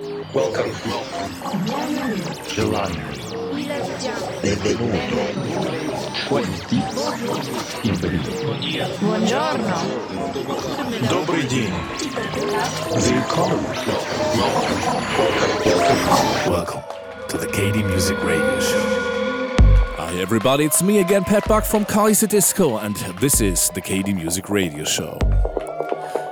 Welcome. Gelato. Benvenuto. Входите. Buongiorno. Добрый день. Welcome. To the KD Music Radio Show. Hi everybody, it's me again, Pat Buck from Kaiserdisco, and this is the KD Music Radio Show.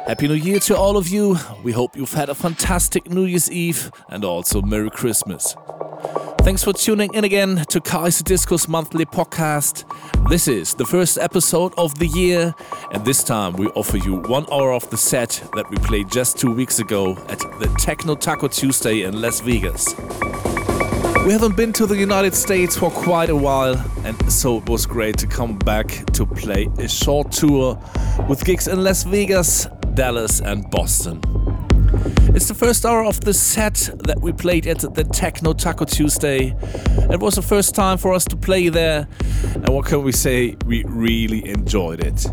Happy New Year to all of you. We hope you've had a fantastic New Year's Eve and also Merry Christmas. Thanks for tuning in again to Kaiserdisco's monthly podcast. This is the first episode of the year, and this time we offer you one hour of the set that we played just two weeks ago at the Techno Taco Tuesday in Las Vegas. We haven't been to the United States for quite a while, and so it was great to come back to play a short tour with gigs in Las Vegas, Dallas, and Boston. It's the first hour of the set that we played at the Techno Taco Tuesday. It was the first time for us to play there, and what can we say? We really enjoyed it.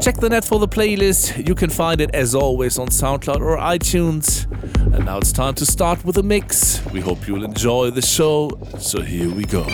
Check the net for the playlist. You can find it as always on SoundCloud or iTunes. And now it's time to start with a mix. We hope you'll enjoy the show. So here we go.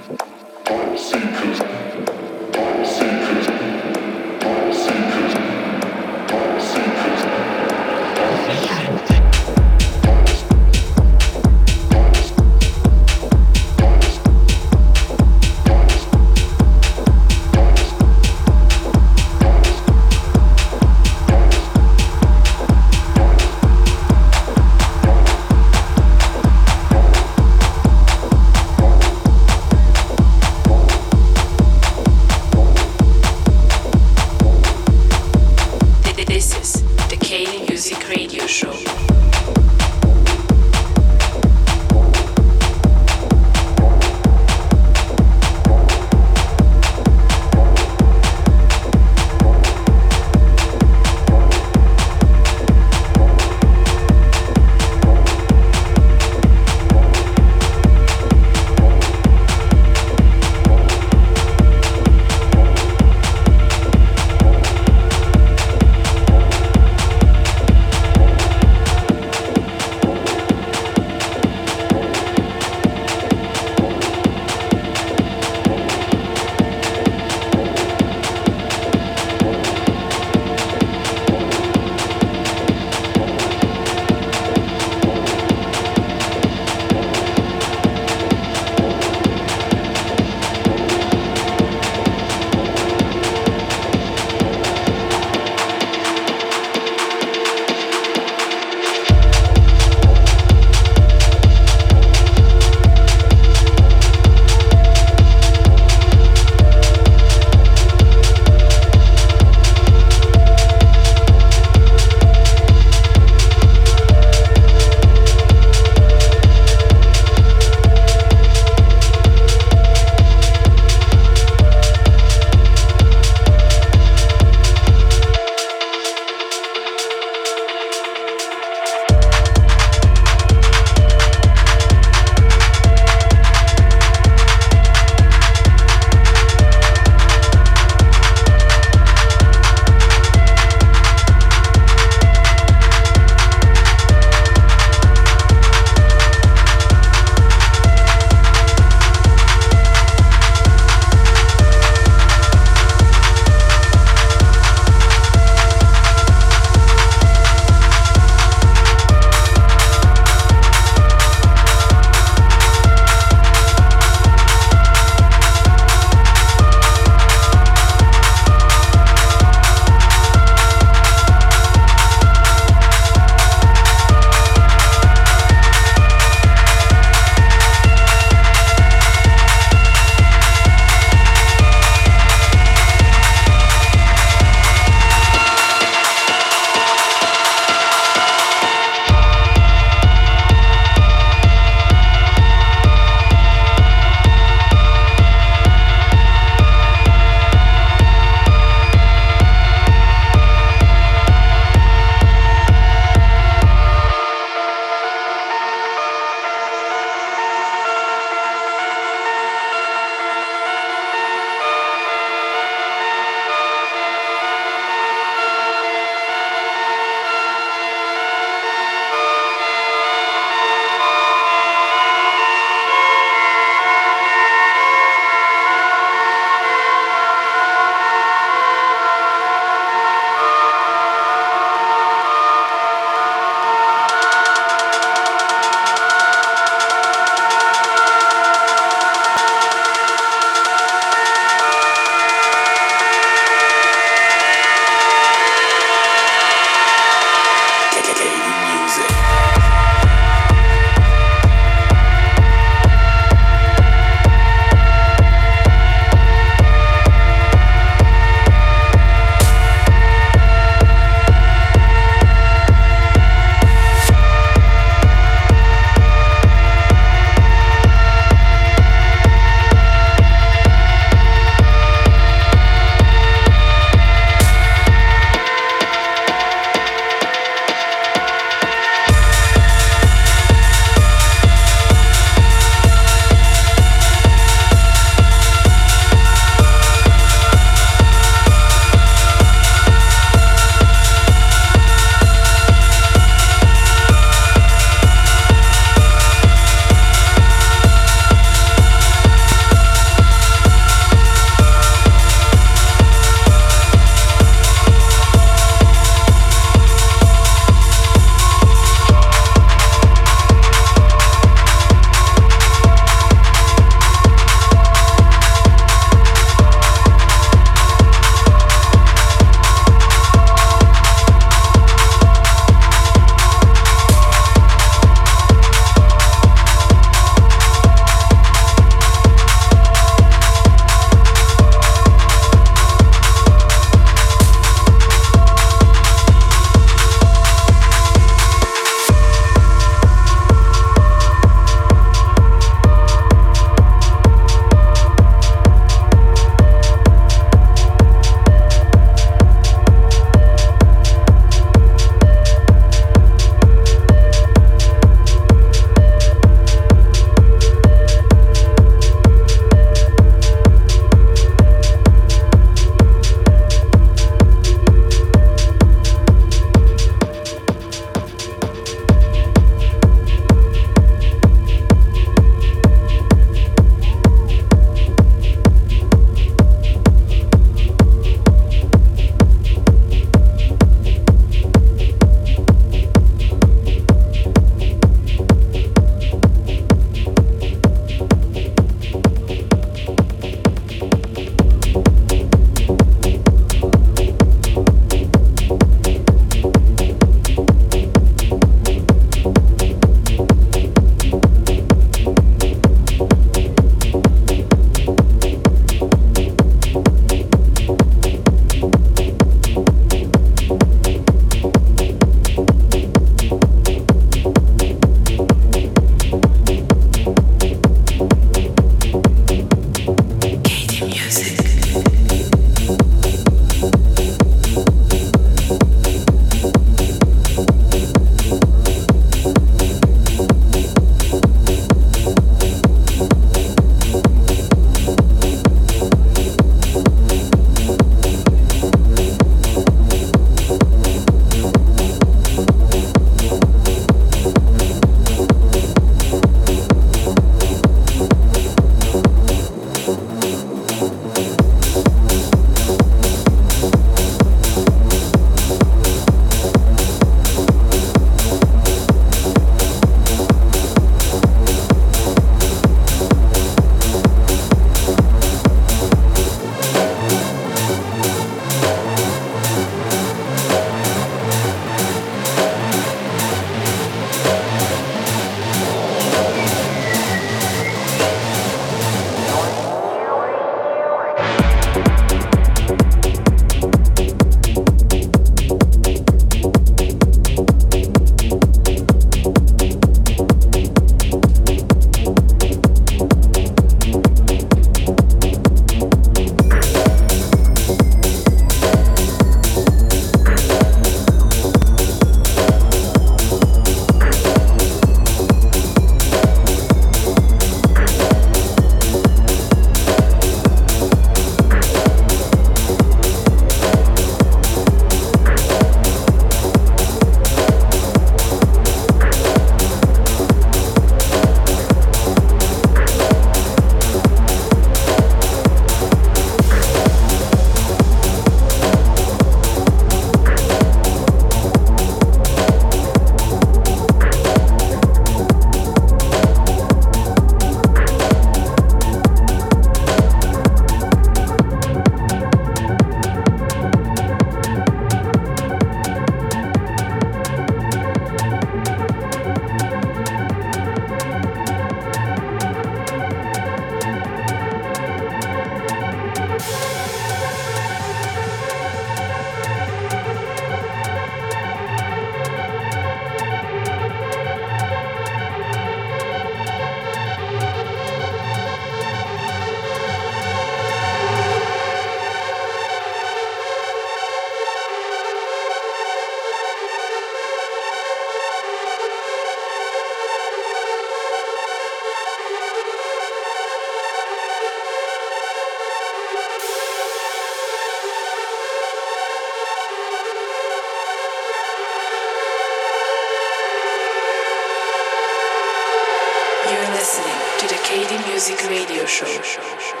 KD Music Radio Show.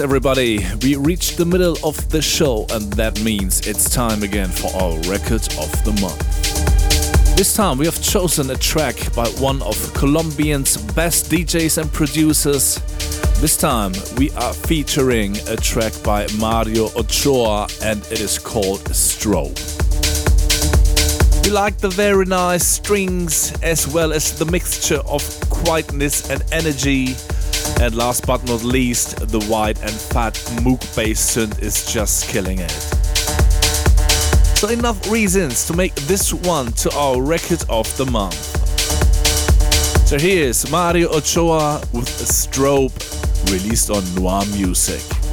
Everybody, we reached the middle of the show, and that means it's time again for our record of the month. This time we have chosen a track by one of Colombian's best DJs and producers. This time we are featuring a track by Mario Ochoa, and it is called Strobe. We like the very nice strings as well as the mixture of quietness and energy and last but not least, the wide and fat Moog bass synth is just killing it. So enough reasons to make this one to our record of the month. So here's Mario Ochoa with a strobe released on Noir Music.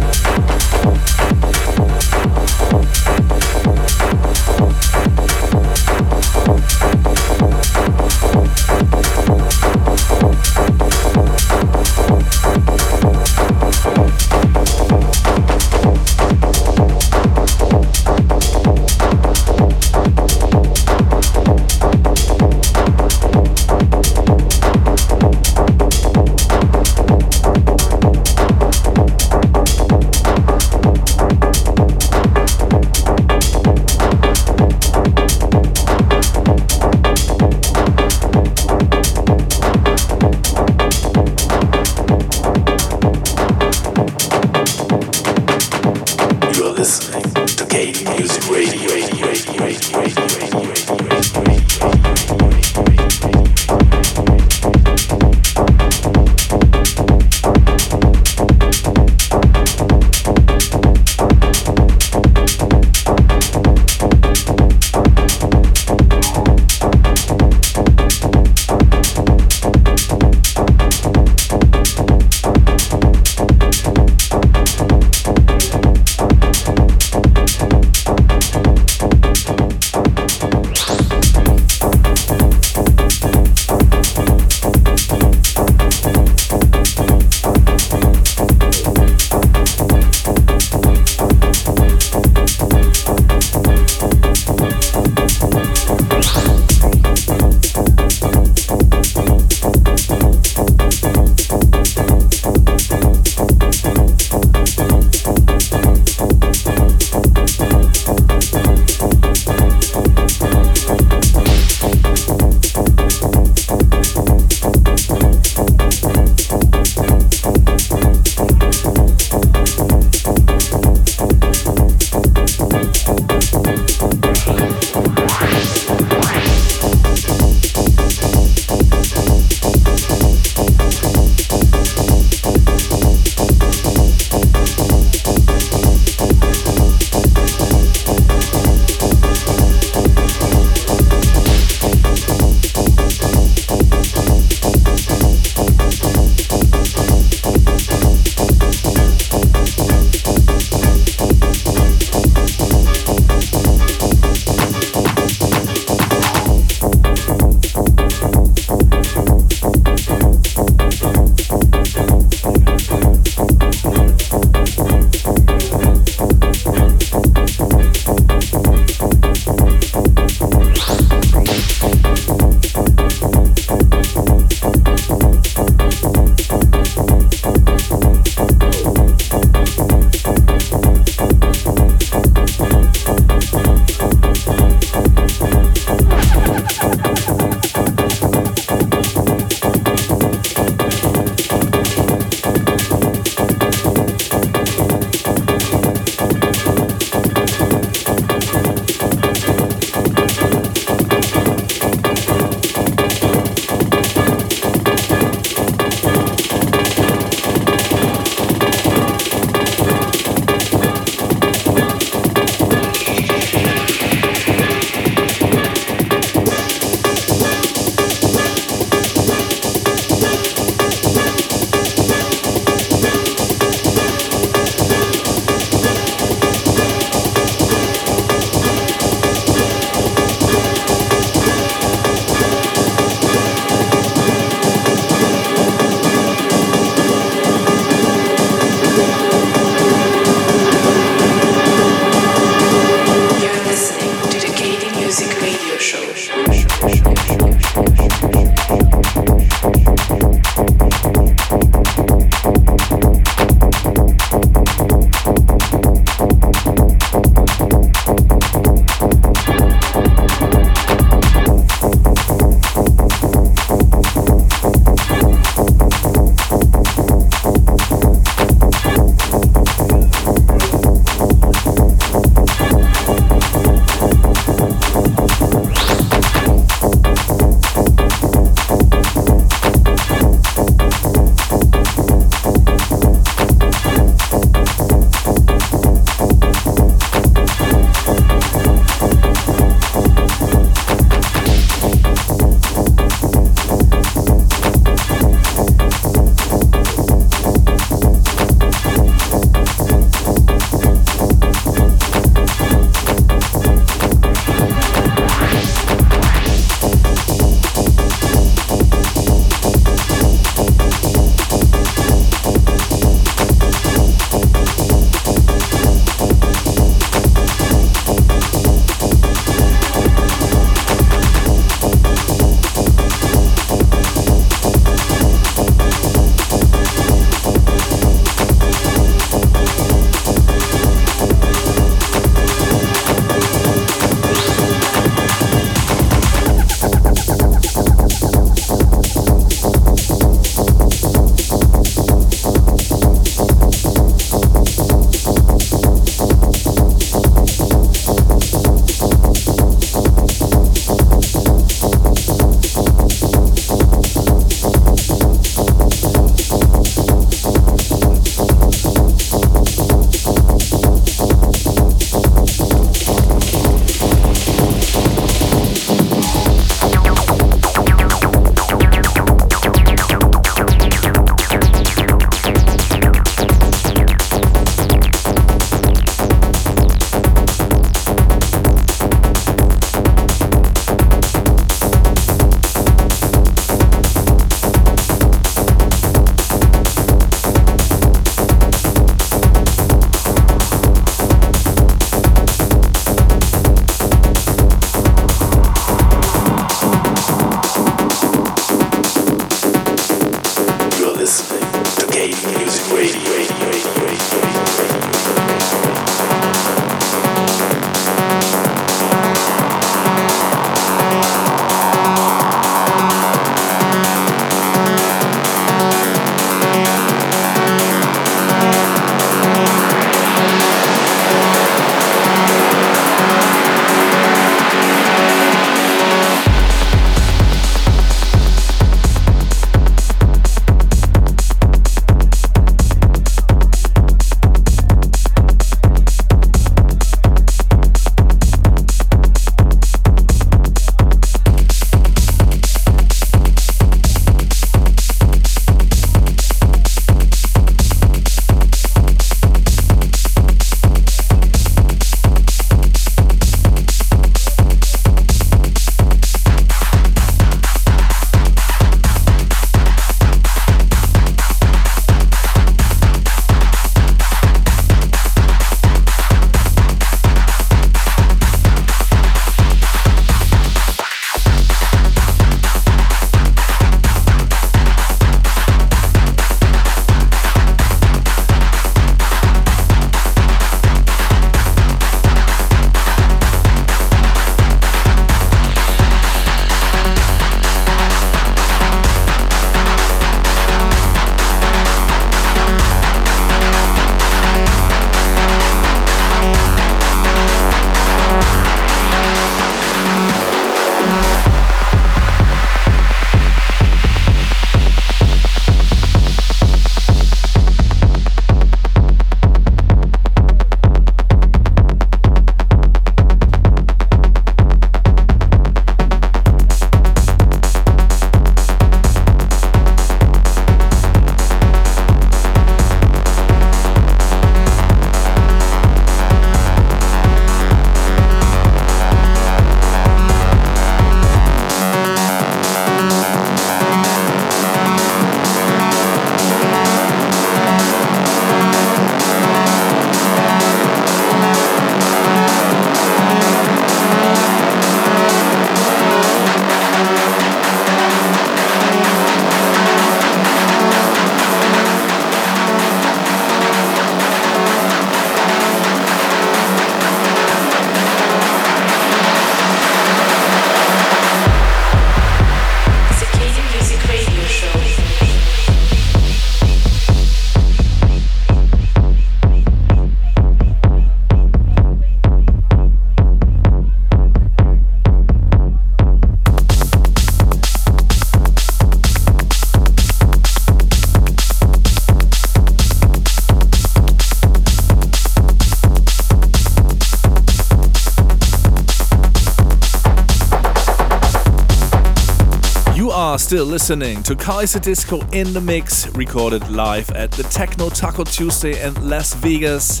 Still listening to Kaiserdisco in the Mix, recorded live at the Techno Taco Tuesday in Las Vegas.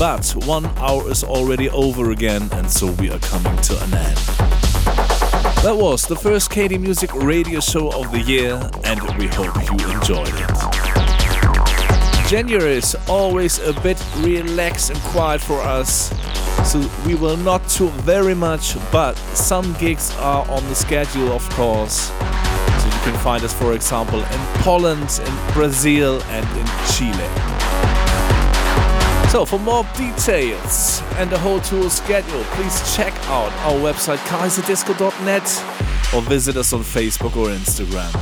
But one hour is already over again, and so we are coming to an end. That was the first KD Music radio show of the year, and we hope you enjoyed it. January is always a bit relaxed and quiet for us, so we will not tour very much, but some gigs are on the schedule, of course. Can find us, for example, in Poland, in Brazil, and in Chile. So, for more details and the whole tour schedule, please check out our website kaiserdisco.net or visit us on Facebook or Instagram.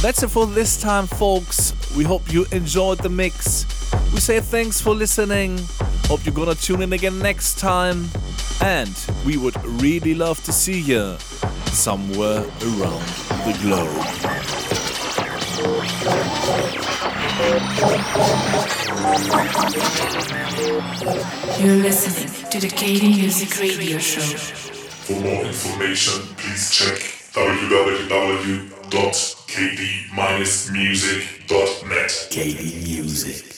That's it for this time, folks. We hope you enjoyed the mix. We say thanks for listening. Hope you're gonna tune in again next time. And we would really love to see you somewhere around the globe. You're listening to the KD Music Radio Show. For more information, please check www.kd-music.net. KD Music.